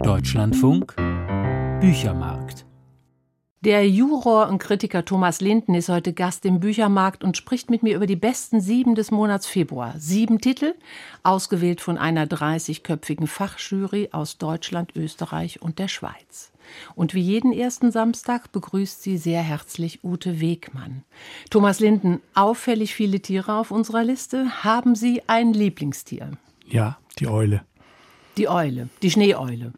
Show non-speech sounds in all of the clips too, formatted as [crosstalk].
Deutschlandfunk Büchermarkt der Juror und Kritiker Thomas Linden ist heute Gast im Büchermarkt und spricht mit mir über die besten sieben des Monats Februar. Sieben Titel, ausgewählt von einer 30-köpfigen Fachjury aus Deutschland, Österreich und der Schweiz. Und wie jeden ersten Samstag begrüßt sie sehr herzlich Ute Wegmann. Thomas Linden, auffällig viele Tiere auf unserer Liste. Haben Sie ein Lieblingstier? Ja, die Eule. Die Eule, die Schneeeule.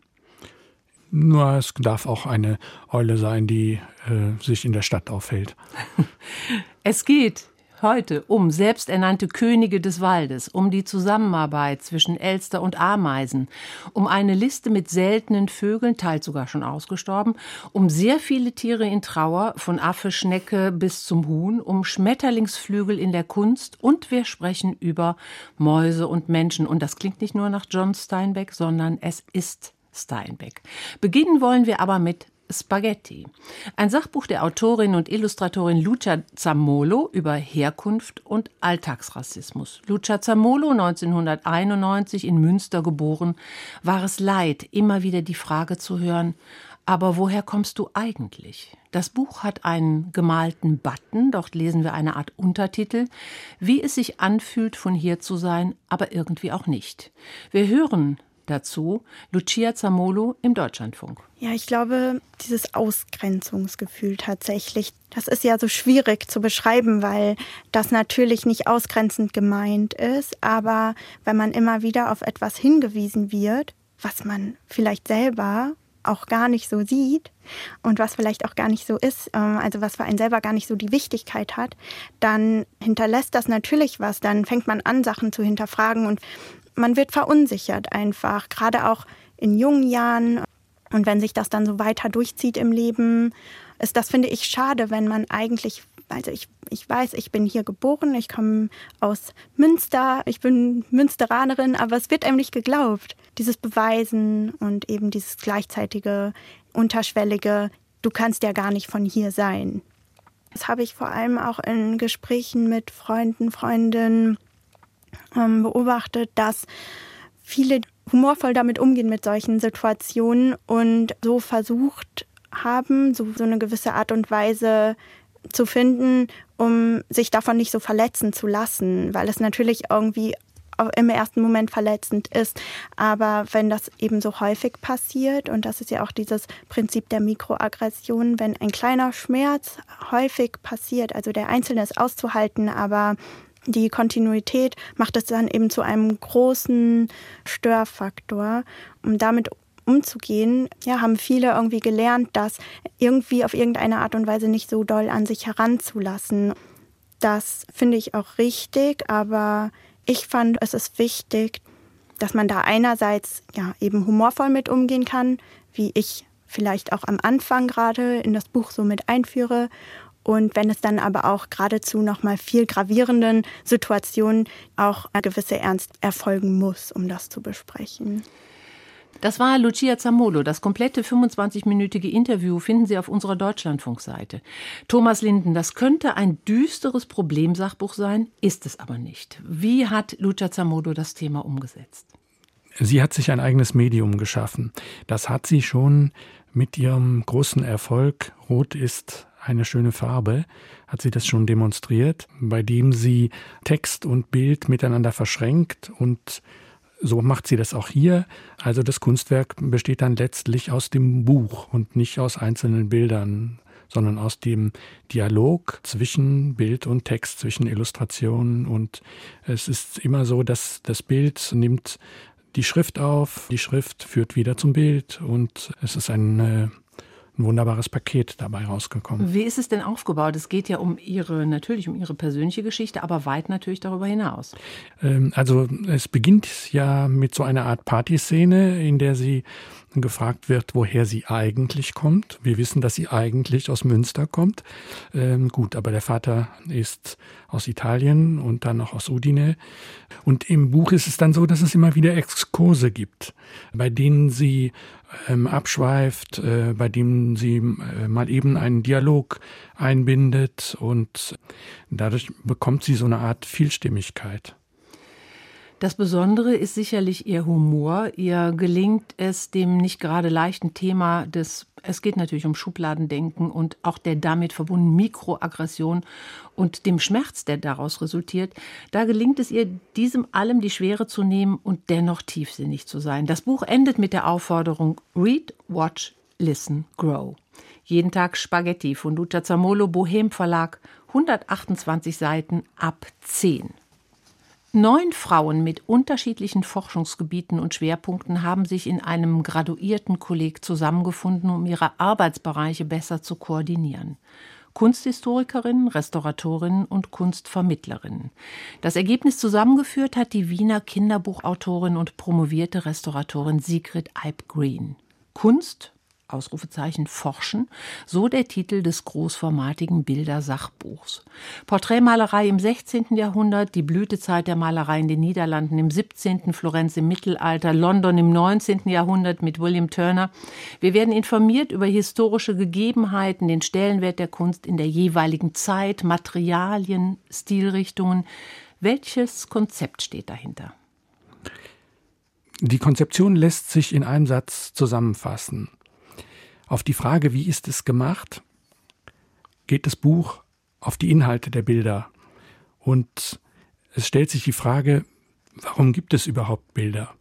Nur es darf auch eine Eule sein, die äh, sich in der Stadt aufhält. [laughs] Es geht heute um selbsternannte Könige des Waldes, um die Zusammenarbeit zwischen Elster und Ameisen, um eine Liste mit seltenen Vögeln, teils sogar schon ausgestorben, um sehr viele Tiere in Trauer, von Affe, Schnecke bis zum Huhn, um Schmetterlingsflügel in der Kunst und wir sprechen über Mäuse und Menschen. Und das klingt nicht nur nach John Steinbeck, sondern es ist Steinbeck. Beginnen wollen wir aber mit Spaghetti. Ein Sachbuch der Autorin und Illustratorin Lucia Zamolo über Herkunft und Alltagsrassismus. Lucia Zamolo, 1991 in Münster geboren, war es leid, immer wieder die Frage zu hören, aber woher kommst du eigentlich? Das Buch hat einen gemalten Button, dort lesen wir eine Art Untertitel, wie es sich anfühlt, von hier zu sein, aber irgendwie auch nicht. Wir hören Dazu Lucia Zamolo im Deutschlandfunk. Ja, ich glaube, dieses Ausgrenzungsgefühl tatsächlich, das ist ja so schwierig zu beschreiben, weil das natürlich nicht ausgrenzend gemeint ist, aber wenn man immer wieder auf etwas hingewiesen wird, was man vielleicht selber auch gar nicht so sieht und was vielleicht auch gar nicht so ist, ähm, also was für einen selber gar nicht so die Wichtigkeit hat, dann hinterlässt das natürlich was. Dann fängt man an, Sachen zu hinterfragen und man wird verunsichert einfach, gerade auch in jungen Jahren. Und wenn sich das dann so weiter durchzieht im Leben, ist das, finde ich, schade, wenn man eigentlich, also ich, ich weiß, ich bin hier geboren, ich komme aus Münster, ich bin Münsteranerin, aber es wird einem nicht geglaubt. Dieses Beweisen und eben dieses gleichzeitige, unterschwellige, du kannst ja gar nicht von hier sein. Das habe ich vor allem auch in Gesprächen mit Freunden, Freundinnen beobachtet, dass viele humorvoll damit umgehen mit solchen Situationen und so versucht haben, so, so eine gewisse Art und Weise zu finden, um sich davon nicht so verletzen zu lassen, weil es natürlich irgendwie im ersten Moment verletzend ist. Aber wenn das eben so häufig passiert, und das ist ja auch dieses Prinzip der Mikroaggression, wenn ein kleiner Schmerz häufig passiert, also der Einzelne ist auszuhalten, aber die Kontinuität macht es dann eben zu einem großen Störfaktor. Um damit umzugehen, ja, haben viele irgendwie gelernt, das irgendwie auf irgendeine Art und Weise nicht so doll an sich heranzulassen. Das finde ich auch richtig, aber ich fand, es ist wichtig, dass man da einerseits ja eben humorvoll mit umgehen kann, wie ich vielleicht auch am Anfang gerade in das Buch so mit einführe und wenn es dann aber auch geradezu noch mal viel gravierenden Situationen auch eine gewisse Ernst erfolgen muss, um das zu besprechen. Das war Lucia Zamolo. Das komplette 25-minütige Interview finden Sie auf unserer Deutschlandfunkseite. Thomas Linden, das könnte ein düsteres Problemsachbuch sein, ist es aber nicht. Wie hat Lucia Zamolo das Thema umgesetzt? Sie hat sich ein eigenes Medium geschaffen. Das hat sie schon mit ihrem großen Erfolg Rot ist eine schöne Farbe, hat sie das schon demonstriert, bei dem sie Text und Bild miteinander verschränkt und so macht sie das auch hier. Also das Kunstwerk besteht dann letztlich aus dem Buch und nicht aus einzelnen Bildern, sondern aus dem Dialog zwischen Bild und Text, zwischen Illustrationen. Und es ist immer so, dass das Bild nimmt die Schrift auf, die Schrift führt wieder zum Bild und es ist ein ein wunderbares Paket dabei rausgekommen. Wie ist es denn aufgebaut? Es geht ja um Ihre, natürlich um Ihre persönliche Geschichte, aber weit natürlich darüber hinaus. Ähm, also es beginnt ja mit so einer Art Partyszene, in der sie gefragt wird, woher sie eigentlich kommt. Wir wissen, dass sie eigentlich aus Münster kommt. Ähm, gut, aber der Vater ist aus Italien und dann noch aus Udine. Und im Buch ist es dann so, dass es immer wieder Exkurse gibt, bei denen sie ähm, abschweift, äh, bei dem sie äh, mal eben einen Dialog einbindet und dadurch bekommt sie so eine Art Vielstimmigkeit. Das Besondere ist sicherlich ihr Humor. Ihr gelingt es, dem nicht gerade leichten Thema des, es geht natürlich um Schubladendenken und auch der damit verbundenen Mikroaggression und dem Schmerz, der daraus resultiert, da gelingt es ihr, diesem allem die Schwere zu nehmen und dennoch tiefsinnig zu sein. Das Buch endet mit der Aufforderung Read, Watch, Listen, Grow. Jeden Tag Spaghetti von Lucia Zamolo, Bohem Verlag, 128 Seiten ab 10. Neun Frauen mit unterschiedlichen Forschungsgebieten und Schwerpunkten haben sich in einem graduierten Kolleg zusammengefunden, um ihre Arbeitsbereiche besser zu koordinieren. Kunsthistorikerinnen, Restauratorinnen und Kunstvermittlerinnen. Das Ergebnis zusammengeführt hat die Wiener Kinderbuchautorin und promovierte Restauratorin Sigrid Eib-Green. Kunst, Ausrufezeichen forschen, so der Titel des großformatigen Bildersachbuchs. Porträtmalerei im 16. Jahrhundert, die Blütezeit der Malerei in den Niederlanden im 17., Florenz im Mittelalter, London im 19. Jahrhundert mit William Turner. Wir werden informiert über historische Gegebenheiten, den Stellenwert der Kunst in der jeweiligen Zeit, Materialien, Stilrichtungen. Welches Konzept steht dahinter? Die Konzeption lässt sich in einem Satz zusammenfassen. Auf die Frage, wie ist es gemacht, geht das Buch auf die Inhalte der Bilder. Und es stellt sich die Frage, warum gibt es überhaupt Bilder?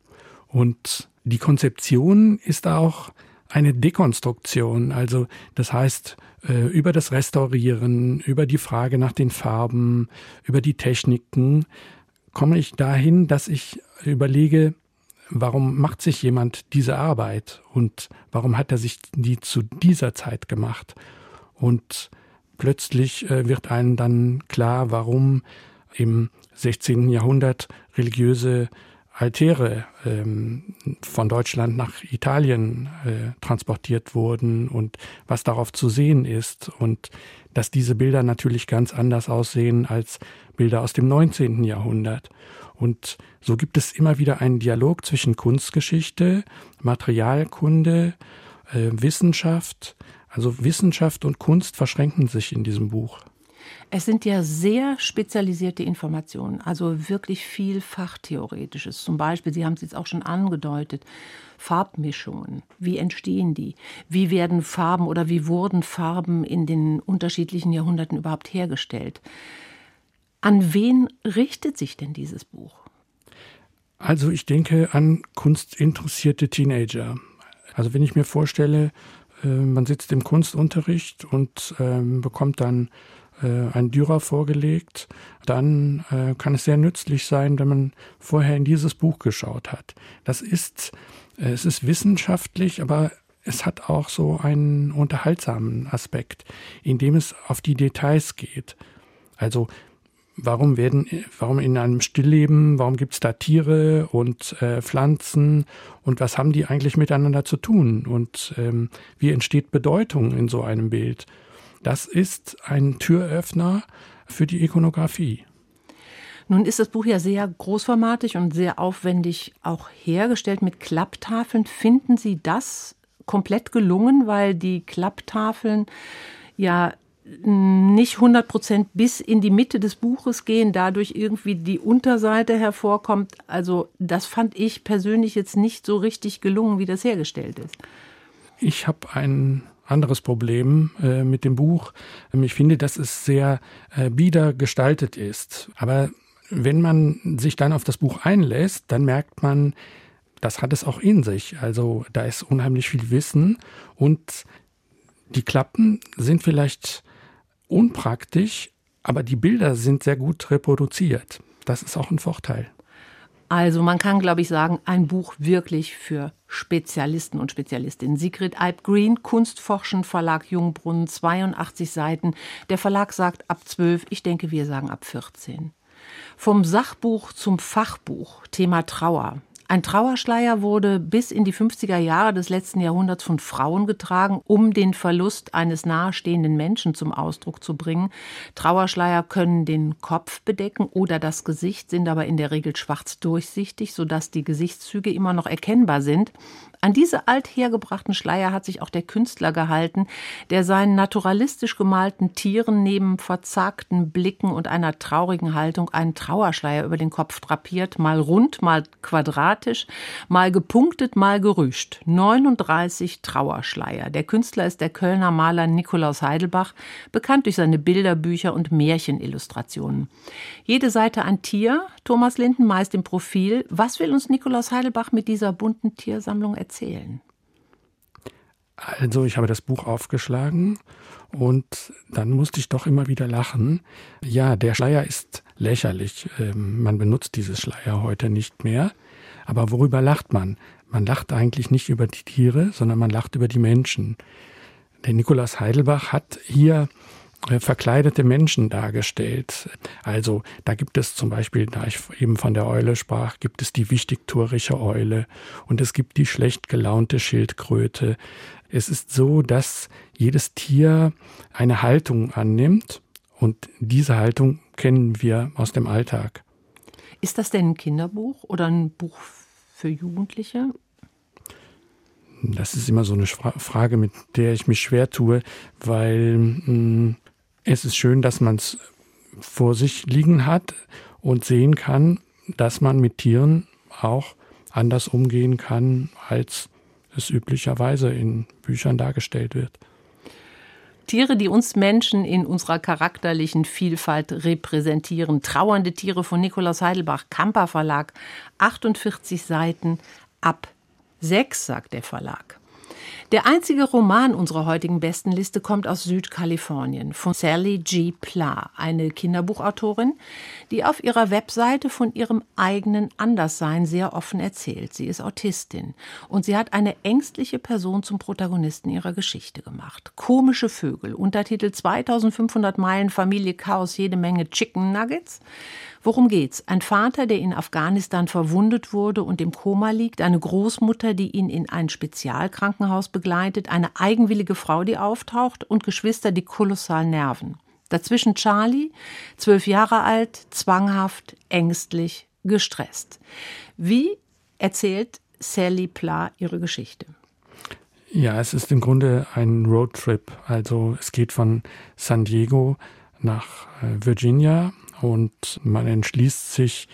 Und die Konzeption ist auch eine Dekonstruktion, also das heißt äh, über das Restaurieren, über die Frage nach den Farben, über die Techniken komme ich dahin, dass ich überlege, warum macht sich jemand diese Arbeit und warum hat er sich die zu dieser Zeit gemacht? Und plötzlich äh, wird einem dann klar, warum im 16. Jahrhundert religiöse Altäre ähm, von Deutschland nach Italien äh, transportiert wurden und was darauf zu sehen ist und dass diese Bilder natürlich ganz anders aussehen als Bilder aus dem 19. Jahrhundert. Und so gibt es immer wieder einen Dialog zwischen Kunstgeschichte, Materialkunde, äh, Wissenschaft. Also Wissenschaft und Kunst verschränken sich in diesem Buch. Es sind ja sehr spezialisierte Informationen, also wirklich viel Fachtheoretisches. Zum Beispiel, Sie haben es jetzt auch schon angedeutet, Farbmischungen. Wie entstehen die? Wie werden Farben oder wie wurden Farben in den unterschiedlichen Jahrhunderten überhaupt hergestellt? An wen richtet sich denn dieses Buch? Also ich denke an kunstinteressierte Teenager. Also wenn ich mir vorstelle, äh, man sitzt im Kunstunterricht und ähm, bekommt dann ein Dürer vorgelegt, dann äh, kann es sehr nützlich sein, wenn man vorher in dieses Buch geschaut hat. Das ist, es ist wissenschaftlich, aber es hat auch so einen unterhaltsamen Aspekt, in dem es auf die Details geht. Also warum werden, warum in einem Stillleben, warum gibt es da Tiere und äh, Pflanzen und was haben die eigentlich miteinander zu tun und ähm, wie entsteht Bedeutung in so einem Bild? Das ist ein Türöffner für die Ikonografie. Nun ist das Buch ja sehr großformatig und sehr aufwendig auch hergestellt mit Klapptafeln. Finden Sie das komplett gelungen, weil die Klapptafeln ja nicht 100 Prozent bis in die Mitte des Buches gehen, dadurch irgendwie die Unterseite hervorkommt. Also das fand ich persönlich jetzt nicht so richtig gelungen, wie das hergestellt ist. Ich habe ein anderes Problem äh, mit dem Buch. Ähm, ich finde, dass es sehr äh, bieder gestaltet ist. Aber wenn man sich dann auf das Buch einlässt, dann merkt man, das hat es auch in sich. Also da ist unheimlich viel Wissen und die Klappen sind vielleicht unpraktisch, aber die Bilder sind sehr gut reproduziert. Das ist auch ein Vorteil. Also man kann, glaube ich, sagen, ein Buch wirklich für Spezialisten und Spezialistinnen. Sigrid Alp-Green, Kunstforschen, Verlag Jungbrunnen, 82 Seiten. Der Verlag sagt ab 12, ich denke, wir sagen ab 14. Vom Sachbuch zum Fachbuch, Thema Trauer. Ein Trauerschleier wurde bis in die 50er Jahre des letzten Jahrhunderts von Frauen getragen, um den Verlust eines nahestehenden Menschen zum Ausdruck zu bringen. Trauerschleier können den Kopf bedecken oder das Gesicht, sind aber in der Regel schwarz durchsichtig, sodass die Gesichtszüge immer noch erkennbar sind. An diese althergebrachten Schleier hat sich auch der Künstler gehalten, der seinen naturalistisch gemalten Tieren neben verzagten Blicken und einer traurigen Haltung einen Trauerschleier über den Kopf drapiert, mal rund, mal quadratisch, mal gepunktet, mal gerüscht. 39 Trauerschleier. Der Künstler ist der Kölner Maler Nikolaus Heidelbach, bekannt durch seine Bilderbücher und Märchenillustrationen. Jede Seite ein Tier, Thomas Linden meist im Profil. Was will uns Nikolaus Heidelbach mit dieser bunten Tiersammlung erzählen? Erzählen? Also, ich habe das Buch aufgeschlagen und dann musste ich doch immer wieder lachen. Ja, der Schleier ist lächerlich. Ähm, man benutzt dieses Schleier heute nicht mehr. Aber worüber lacht man? Man lacht eigentlich nicht über die Tiere, sondern man lacht über die Menschen. Der Nikolaus Heidelbach hat hier verkleidete Menschen dargestellt. Also da gibt es zum Beispiel, da ich eben von der Eule sprach, gibt es die wichtigtuerische Eule und es gibt die schlecht gelaunte Schildkröte. Es ist so, dass jedes Tier eine Haltung annimmt und diese Haltung kennen wir aus dem Alltag. Ist das denn ein Kinderbuch oder ein Buch für Jugendliche? Das ist immer so eine Frage, mit der ich mich schwer tue, weil mh, hm, es ist schön, dass man es vor sich liegen hat und sehen kann, dass man mit Tieren auch anders umgehen kann, als es üblicherweise in Büchern dargestellt wird. Tiere, die uns Menschen in unserer charakterlichen Vielfalt repräsentieren. Trauernde Tiere von Nikolaus Heidelbach, Kamper Verlag, 48 Seiten ab 6, sagt der Verlag. Der einzige Roman unserer heutigen Bestenliste kommt aus Südkalifornien von Sally G. Pla, eine Kinderbuchautorin, die auf ihrer Webseite von ihrem eigenen Anderssein sehr offen erzählt. Sie ist Autistin und sie hat eine ängstliche Person zum Protagonisten ihrer Geschichte gemacht. Komische Vögel, Untertitel 2500 Meilen Familie Chaos, jede Menge Chicken Nuggets Worum geht's? Ein Vater, der in Afghanistan verwundet wurde und im Koma liegt, eine Großmutter, die ihn in ein Spezialkrankenhaus begleitet, eine eigenwillige Frau, die auftaucht und Geschwister, die kolossal nerven. Dazwischen Charlie, zwölf Jahre alt, zwanghaft, ängstlich, gestresst. Wie erzählt Sally Pla ihre Geschichte? Ja, es ist im Grunde ein Roadtrip. Also es geht von San Diego nach äh, Virginia und man entschließt sich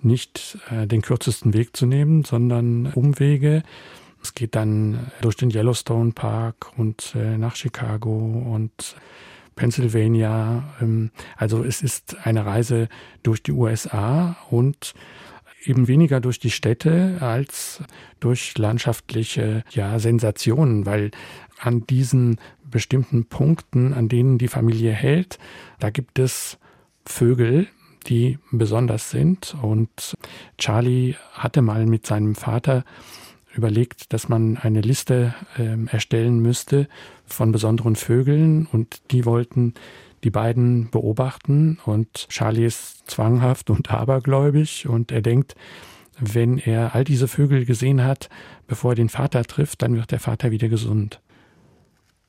nicht äh, den kürzesten Weg zu nehmen, sondern Umwege. Es geht dann durch den Yellowstone Park und äh, nach Chicago und Pennsylvania. Ähm, also es ist eine Reise durch die USA und eben weniger durch die Städte als durch landschaftliche ja, Sensationen, weil an diesen bestimmten Punkten, an denen die Familie hält, da gibt es Vögel, die besonders sind. Und Charlie hatte mal mit seinem Vater überlegt, dass man eine Liste äh, erstellen müsste von besonderen Vögeln und die wollten die beiden beobachten und Charlie ist zwanghaft und [laughs] abergläubig und er denkt, wenn er all diese Vögel gesehen hat, bevor er den Vater trifft, dann wird der Vater wieder gesund.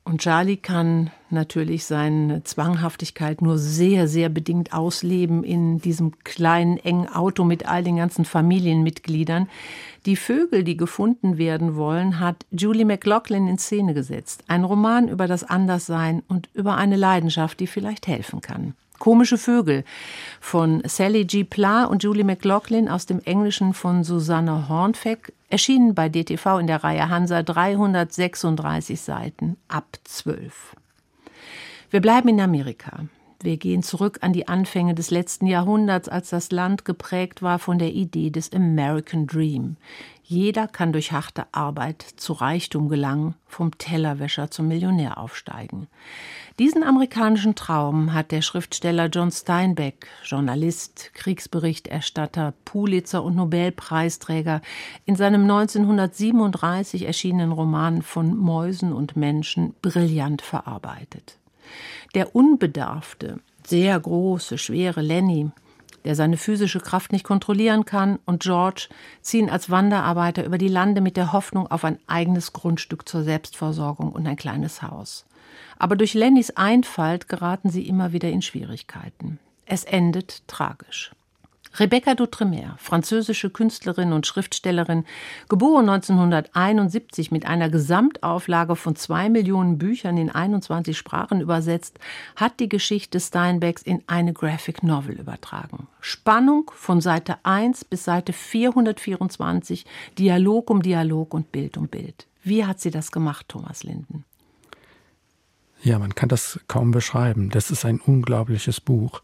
Und Charlie kann natürlich seine Zwanghaftigkeit nur sehr, sehr bedingt ausleben in diesem kleinen, engen Auto mit all den ganzen Familienmitgliedern. Die Vögel, die gefunden werden wollen, hat Julie McLaughlin in Szene gesetzt. Ein Roman über das Anderssein und über eine Leidenschaft, die vielleicht helfen kann. Komische Vögel von Sally G. Pla und Julie McLaughlin aus dem Englischen von Susanne Hornfeck erschienen bei DTV in der Reihe Hansa 336 Seiten ab 12. Wir bleiben in Amerika. Wir gehen zurück an die Anfänge des letzten Jahrhunderts, als das Land geprägt war von der Idee des American Dream. Jeder kann durch harte Arbeit zu Reichtum gelangen, vom Tellerwäscher zum Millionär aufsteigen. Diesen amerikanischen Traum hat der Schriftsteller John Steinbeck, Journalist, Kriegsberichterstatter, Pulitzer und Nobelpreisträger, in seinem 1937 erschienenen Roman von Mäusen und Menschen brillant verarbeitet. Der unbedarfte, sehr große, schwere Lenny, der seine physische Kraft nicht kontrollieren kann, und George ziehen als Wanderarbeiter über die Lande mit der Hoffnung auf ein eigenes Grundstück zur Selbstversorgung und ein kleines Haus. Aber durch Lennys Einfalt geraten sie immer wieder in Schwierigkeiten. Es endet tragisch. Rebecca d'Outremer, französische Künstlerin und Schriftstellerin, geboren 1971 mit einer Gesamtauflage von zwei Millionen Büchern in 21 Sprachen übersetzt, hat die Geschichte Steinbecks in eine Graphic Novel übertragen. Spannung von Seite 1 bis Seite 424, Dialog um Dialog und Bild um Bild. Wie hat sie das gemacht, Thomas Linden? Ja, man kann das kaum beschreiben. Das ist ein unglaubliches Buch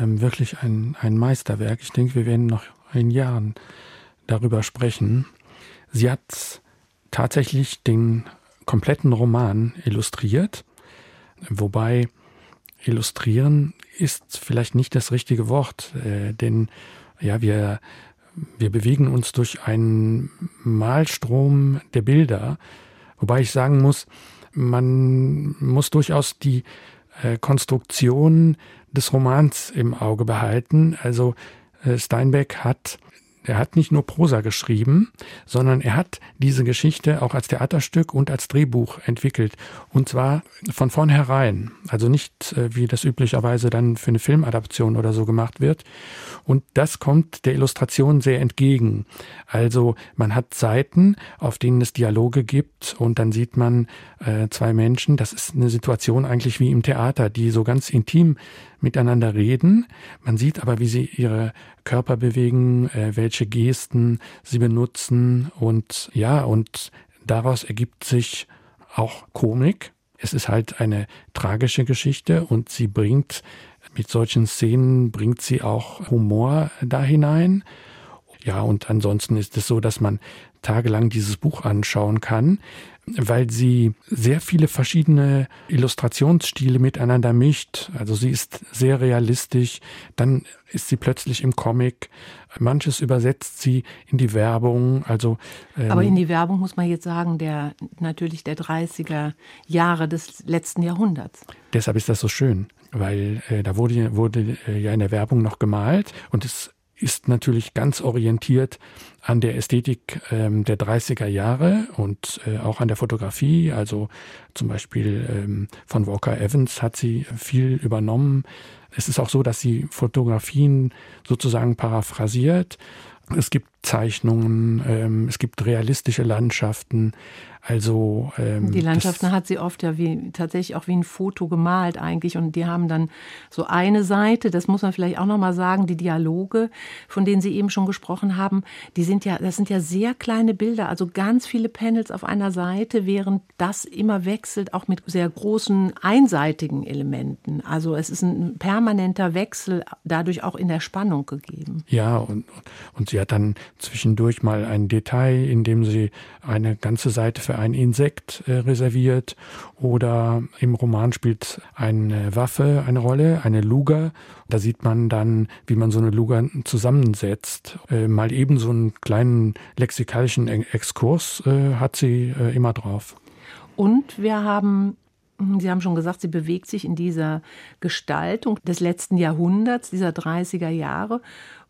ähm, wirklich ein, ein Meisterwerk. Ich denke, wir werden noch in Jahren darüber sprechen. Sie hat tatsächlich den kompletten Roman illustriert, wobei illustrieren ist vielleicht nicht das richtige Wort, äh, denn ja, wir, wir bewegen uns durch einen Malstrom der Bilder, wobei ich sagen muss, man muss durchaus die Konstruktion des Romans im Auge behalten. Also äh, Steinbeck hat er hat nicht nur Prosa geschrieben, sondern er hat diese Geschichte auch als Theaterstück und als Drehbuch entwickelt. Und zwar von vornherein. Also nicht, äh, wie das üblicherweise dann für eine Filmadaption oder so gemacht wird. Und das kommt der Illustration sehr entgegen. Also man hat Seiten, auf denen es Dialoge gibt und dann sieht man äh, zwei Menschen. Das ist eine Situation eigentlich wie im Theater, die so ganz intim miteinander reden. Man sieht aber, wie sie ihre Körper bewegen, äh, welche Gesten sie benutzen und ja, und daraus ergibt sich auch Komik. Es ist halt eine tragische Geschichte und sie bringt mit solchen Szenen bringt sie auch Humor da hinein. Ja, und ansonsten ist es so, dass man tagelang dieses Buch anschauen kann weil sie sehr viele verschiedene Illustrationsstile miteinander mischt. Also sie ist sehr realistisch, dann ist sie plötzlich im Comic, manches übersetzt sie in die Werbung. Also ähm, aber in die Werbung muss man jetzt sagen, der natürlich der 30er Jahre des letzten Jahrhunderts. Deshalb ist das so schön, weil äh, da wurde, wurde äh, ja in der Werbung noch gemalt und es ist natürlich ganz orientiert an der Ästhetik ähm, der 30er Jahre und äh, auch an der Fotografie. Also zum Beispiel ähm, von Walker Evans hat sie viel übernommen. Es ist auch so, dass sie Fotografien sozusagen paraphrasiert. Es gibt Zeichnungen, ähm, es gibt realistische Landschaften. Also ähm, die Landschaften hat sie oft ja wie tatsächlich auch wie ein Foto gemalt eigentlich und die haben dann so eine Seite, das muss man vielleicht auch noch mal sagen, die Dialoge, von denen Sie eben schon gesprochen haben, die sind ja das sind ja sehr kleine Bilder, also ganz viele Panels auf einer Seite, während das immer wechselt auch mit sehr großen einseitigen Elementen. Also es ist ein permanenter Wechsel dadurch auch in der Spannung gegeben. Ja, und und sie hat dann zwischendurch mal ein Detail, in dem sie eine ganze Seite für ein Insekt äh, reserviert oder im Roman spielt eine Waffe eine Rolle, eine Luger. Da sieht man dann, wie man so eine Luger zusammensetzt. Äh, mal eben so einen kleinen lexikalischen Exkurs äh, hat sie äh, immer drauf. Und wir haben Sie haben schon gesagt, sie bewegt sich in dieser Gestaltung des letzten Jahrhunderts, dieser 30er Jahre.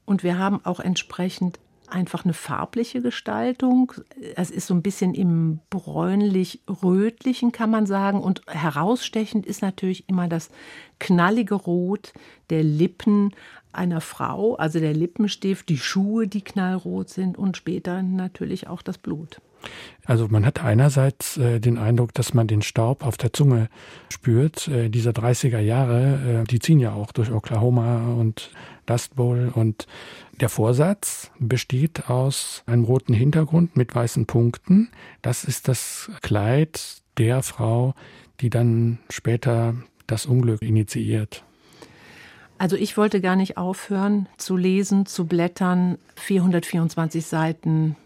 Und wir haben auch entsprechend einfach eine farbliche Gestaltung. Es ist so ein bisschen im bräunlich-rötlichen, kann man sagen. Und herausstechend ist natürlich immer das knallige Rot der Lippen einer Frau, also der Lippenstift, die Schuhe, die knallrot sind und später natürlich auch das Blut. Also man hat einerseits äh, den Eindruck, dass man den Staub auf der Zunge spürt. Äh, dieser 30er Jahre, äh, die ziehen ja auch durch Oklahoma und Dust Bowl und der Vorsatz besteht aus einem roten Hintergrund mit weißen Punkten. Das ist das Kleid der Frau, die dann später das Unglück initiiert. Also ich wollte gar nicht aufhören zu lesen, zu blättern. 424 Seiten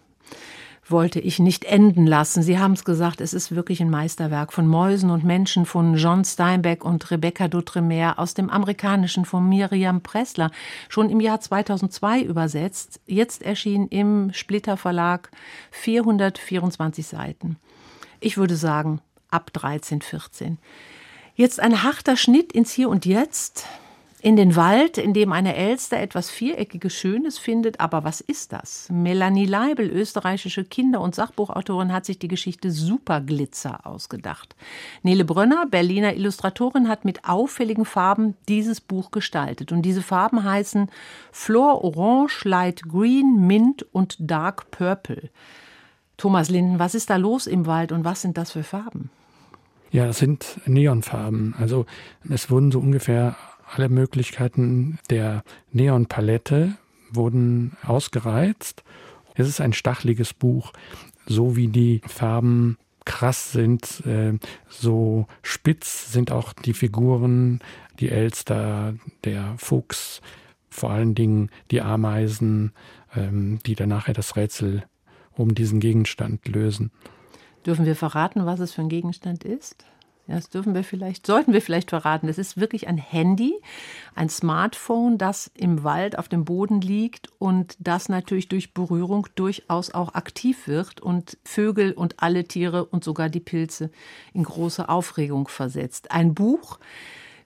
wollte ich nicht enden lassen. Sie haben es gesagt, es ist wirklich ein Meisterwerk von Mäusen und Menschen von John Steinbeck und Rebecca D'Outremer aus dem Amerikanischen von Miriam Pressler, schon im Jahr 2002 übersetzt, jetzt erschien im Splitter Verlag 424 Seiten. Ich würde sagen, ab 13, 14. Jetzt ein harter Schnitt ins Hier und Jetzt. In den Wald, in dem eine Elster etwas Viereckiges Schönes findet. Aber was ist das? Melanie Leibel, österreichische Kinder- und Sachbuchautorin, hat sich die Geschichte Superglitzer ausgedacht. Nele Brönner, Berliner Illustratorin, hat mit auffälligen Farben dieses Buch gestaltet. Und diese Farben heißen Flor Orange, Light Green, Mint und Dark Purple. Thomas Linden, was ist da los im Wald und was sind das für Farben? Ja, es sind Neonfarben. Also es wurden so ungefähr alle Möglichkeiten der Neonpalette wurden ausgereizt. Es ist ein stachliges Buch, so wie die Farben krass sind, äh, so spitz sind auch die Figuren, die Elster, der Fuchs, vor allen Dingen die Ameisen, ähm, die dann nachher das Rätsel um diesen Gegenstand lösen. Dürfen wir verraten, was es für ein Gegenstand ist? Das dürfen wir vielleicht, sollten wir vielleicht verraten. Das ist wirklich ein Handy, ein Smartphone, das im Wald auf dem Boden liegt und das natürlich durch Berührung durchaus auch aktiv wird und Vögel und alle Tiere und sogar die Pilze in große Aufregung versetzt. Ein Buch,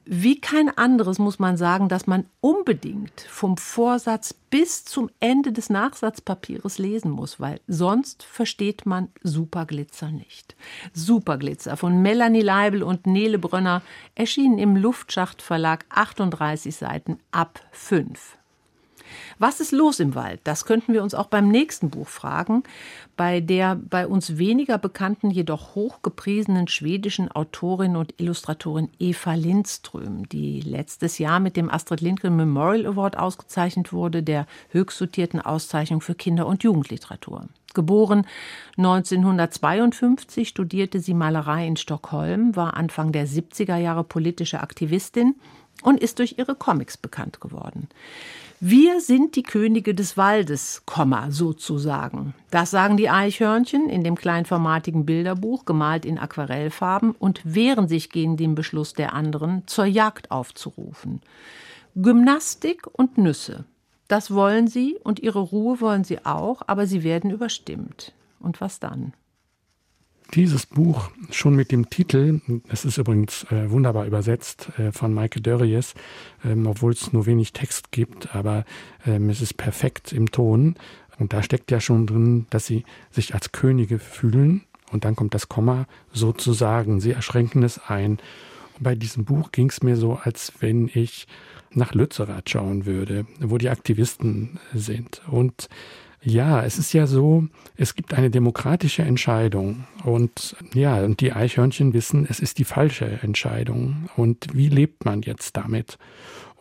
wie kein anderes muss man sagen, dass man unbedingt vom Vorsatz bis zum Ende des Nachsatzpapiers lesen muss, weil sonst versteht man Superglitzer nicht. Superglitzer von Melanie Leibel und Nele Brönner erschienen im Luftschacht Verlag 38 Seiten ab 5. Was ist los im Wald? Das könnten wir uns auch beim nächsten Buch fragen, bei der bei uns weniger bekannten, jedoch hochgepriesenen schwedischen Autorin und Illustratorin Eva Lindström, die letztes Jahr mit dem Astrid Lindgren Memorial Award ausgezeichnet wurde, der höchst dotierten Auszeichnung für Kinder- und Jugendliteratur. Geboren 1952, studierte sie Malerei in Stockholm, war Anfang der 70er Jahre politische Aktivistin und ist durch ihre Comics bekannt geworden. Wir sind die Könige des Waldes, sozusagen. Das sagen die Eichhörnchen in dem kleinformatigen Bilderbuch, gemalt in Aquarellfarben, und wehren sich gegen den Beschluss der anderen, zur Jagd aufzurufen. Gymnastik und Nüsse. Das wollen sie und ihre Ruhe wollen sie auch, aber sie werden überstimmt. Und was dann? Dieses Buch schon mit dem Titel, es ist übrigens äh, wunderbar übersetzt äh, von Maike Dörries, ähm, obwohl es nur wenig Text gibt, aber ähm, es ist perfekt im Ton. Und da steckt ja schon drin, dass sie sich als Könige fühlen. Und dann kommt das Komma sozusagen. Sie erschränken es ein. Und bei diesem Buch ging es mir so, als wenn ich nach Lützerath schauen würde, wo die Aktivisten sind. Und ja, es ist ja so, es gibt eine demokratische Entscheidung und ja, und die Eichhörnchen wissen, es ist die falsche Entscheidung. Und wie lebt man jetzt damit?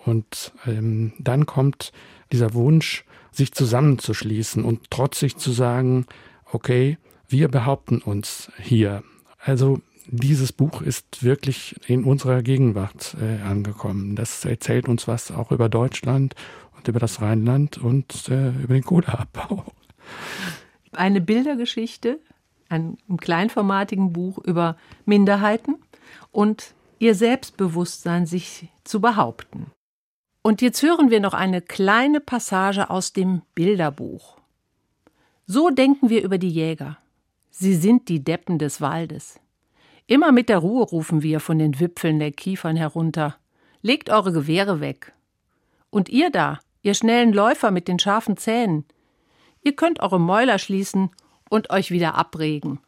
Und ähm, dann kommt dieser Wunsch, sich zusammenzuschließen und trotzig zu sagen, okay, wir behaupten uns hier. Also dieses Buch ist wirklich in unserer Gegenwart äh, angekommen. Das erzählt uns was auch über Deutschland über das Rheinland und äh, über den Kohleabbau. Eine Bildergeschichte, ein, ein kleinformatigen Buch über Minderheiten und ihr Selbstbewusstsein sich zu behaupten. Und jetzt hören wir noch eine kleine Passage aus dem Bilderbuch. So denken wir über die Jäger. Sie sind die Deppen des Waldes. Immer mit der Ruhe rufen wir von den Wipfeln der Kiefern herunter. Legt eure Gewehre weg. Und ihr da, ihr schnellen Läufer mit den scharfen Zähnen. Ihr könnt eure Mäuler schließen und euch wieder abregen.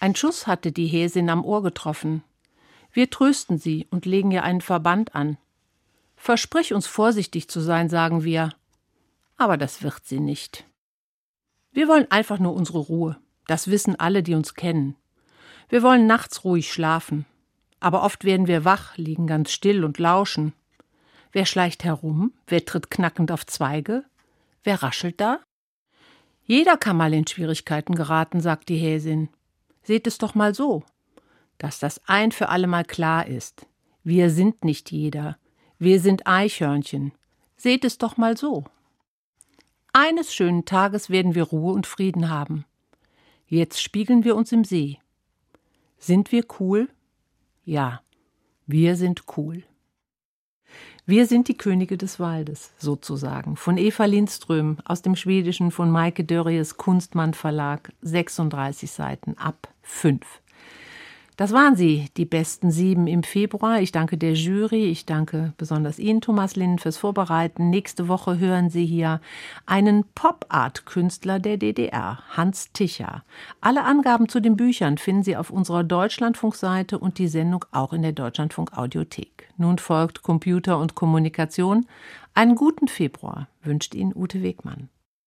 Ein Schuss hatte die Häsin am Ohr getroffen. Wir trösten sie und legen ihr einen Verband an. Versprich uns vorsichtig zu sein, sagen wir. Aber das wird sie nicht. Wir wollen einfach nur unsere Ruhe. Das wissen alle, die uns kennen. Wir wollen nachts ruhig schlafen. Aber oft werden wir wach, liegen ganz still und lauschen. Wer schleicht herum? Wer tritt knackend auf Zweige? Wer raschelt da? Jeder kann mal in Schwierigkeiten geraten, sagt die Häsin. Seht es doch mal so, dass das ein für allemal klar ist. Wir sind nicht jeder. Wir sind Eichhörnchen. Seht es doch mal so. Eines schönen Tages werden wir Ruhe und Frieden haben. Jetzt spiegeln wir uns im See. Sind wir cool? Ja, wir sind cool. Wir sind die Könige des Waldes, sozusagen. Von Eva Lindström aus dem Schwedischen von Maike Dörries Kunstmann Verlag, 36 Seiten ab 5. Das waren sie, die besten sieben im Februar. Ich danke der Jury, ich danke besonders Ihnen, Thomas Linden, fürs Vorbereiten. Nächste Woche hören Sie hier einen Pop-Art-Künstler der DDR, Hans Ticher. Alle Angaben zu den Büchern finden Sie auf unserer Deutschlandfunkseite und die Sendung auch in der Deutschlandfunk Audiothek. Nun folgt Computer und Kommunikation. Einen guten Februar wünscht Ihnen Ute Wegmann.